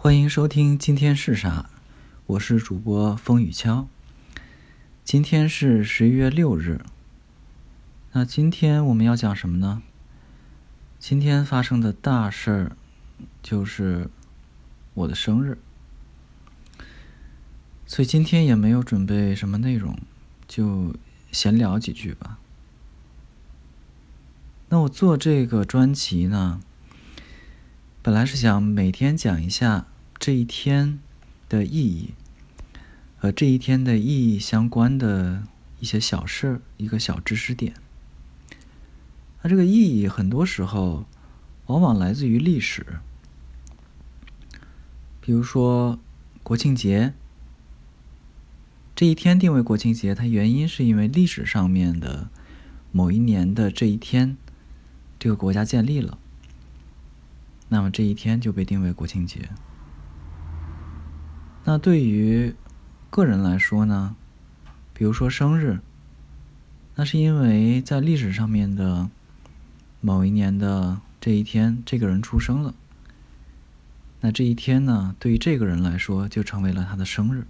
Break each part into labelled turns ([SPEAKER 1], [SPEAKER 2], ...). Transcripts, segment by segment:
[SPEAKER 1] 欢迎收听今天是啥？我是主播风雨敲。今天是十一月六日。那今天我们要讲什么呢？今天发生的大事儿就是我的生日，所以今天也没有准备什么内容，就闲聊几句吧。那我做这个专辑呢？本来是想每天讲一下这一天的意义，和这一天的意义相关的一些小事儿一个小知识点。那这个意义很多时候往往来自于历史，比如说国庆节，这一天定为国庆节，它原因是因为历史上面的某一年的这一天，这个国家建立了。那么这一天就被定为国庆节。那对于个人来说呢，比如说生日，那是因为在历史上面的某一年的这一天，这个人出生了。那这一天呢，对于这个人来说，就成为了他的生日。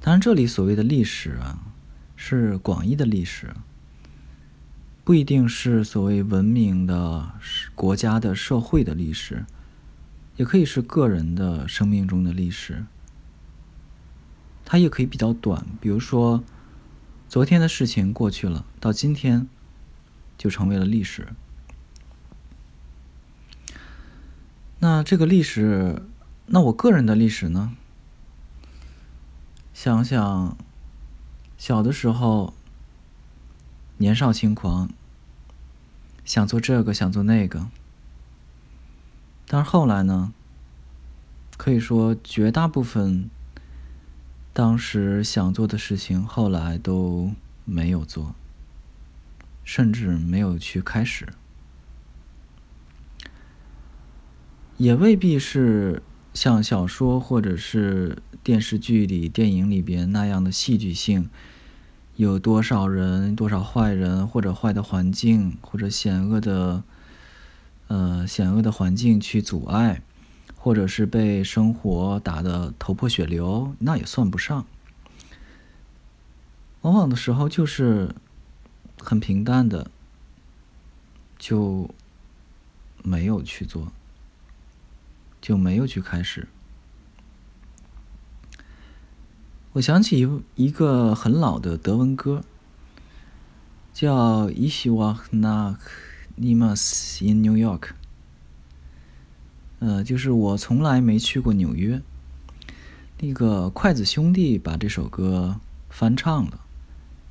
[SPEAKER 1] 当然，这里所谓的历史啊，是广义的历史。不一定是所谓文明的国家的社会的历史，也可以是个人的生命中的历史。它也可以比较短，比如说昨天的事情过去了，到今天就成为了历史。那这个历史，那我个人的历史呢？想想小的时候。年少轻狂，想做这个，想做那个。但是后来呢？可以说，绝大部分当时想做的事情，后来都没有做，甚至没有去开始。也未必是像小说或者是电视剧里、电影里边那样的戏剧性。有多少人，多少坏人，或者坏的环境，或者险恶的，呃，险恶的环境去阻碍，或者是被生活打得头破血流，那也算不上。往往的时候就是很平淡的，就没有去做，就没有去开始。我想起一一个很老的德文歌，叫《Ich war nach Nimas in New York》。呃，就是我从来没去过纽约。那个筷子兄弟把这首歌翻唱了，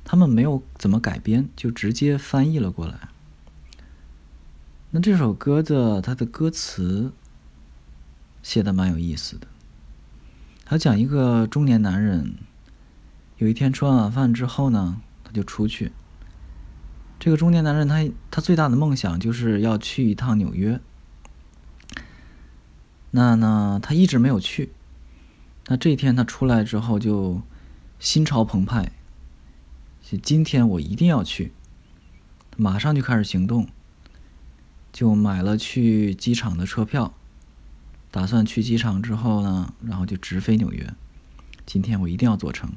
[SPEAKER 1] 他们没有怎么改编，就直接翻译了过来。那这首歌的它的歌词写的蛮有意思的。他讲一个中年男人，有一天吃完晚饭之后呢，他就出去。这个中年男人他他最大的梦想就是要去一趟纽约。那呢，他一直没有去。那这一天他出来之后就心潮澎湃，今天我一定要去，马上就开始行动，就买了去机场的车票。打算去机场之后呢，然后就直飞纽约。今天我一定要做成。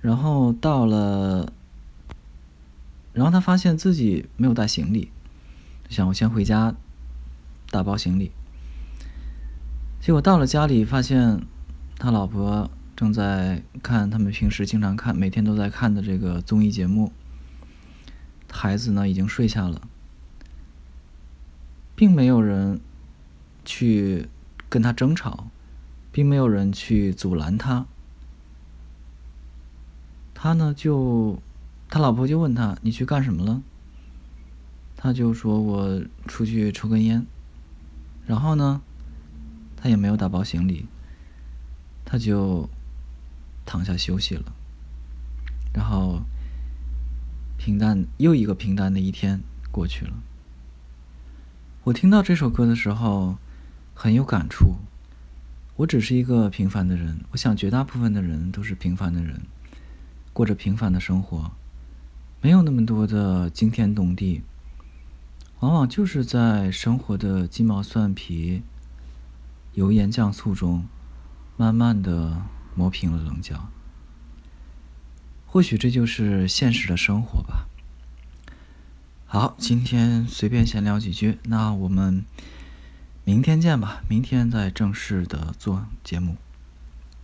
[SPEAKER 1] 然后到了，然后他发现自己没有带行李，想我先回家打包行李。结果到了家里，发现他老婆正在看他们平时经常看、每天都在看的这个综艺节目。孩子呢已经睡下了，并没有人。去跟他争吵，并没有人去阻拦他。他呢，就他老婆就问他：“你去干什么了？”他就说：“我出去抽根烟。”然后呢，他也没有打包行李，他就躺下休息了。然后，平淡又一个平淡的一天过去了。我听到这首歌的时候。很有感触。我只是一个平凡的人，我想绝大部分的人都是平凡的人，过着平凡的生活，没有那么多的惊天动地，往往就是在生活的鸡毛蒜皮、油盐酱醋中，慢慢的磨平了棱角。或许这就是现实的生活吧。好，今天随便闲聊几句，那我们明天见吧。明天再正式的做节目。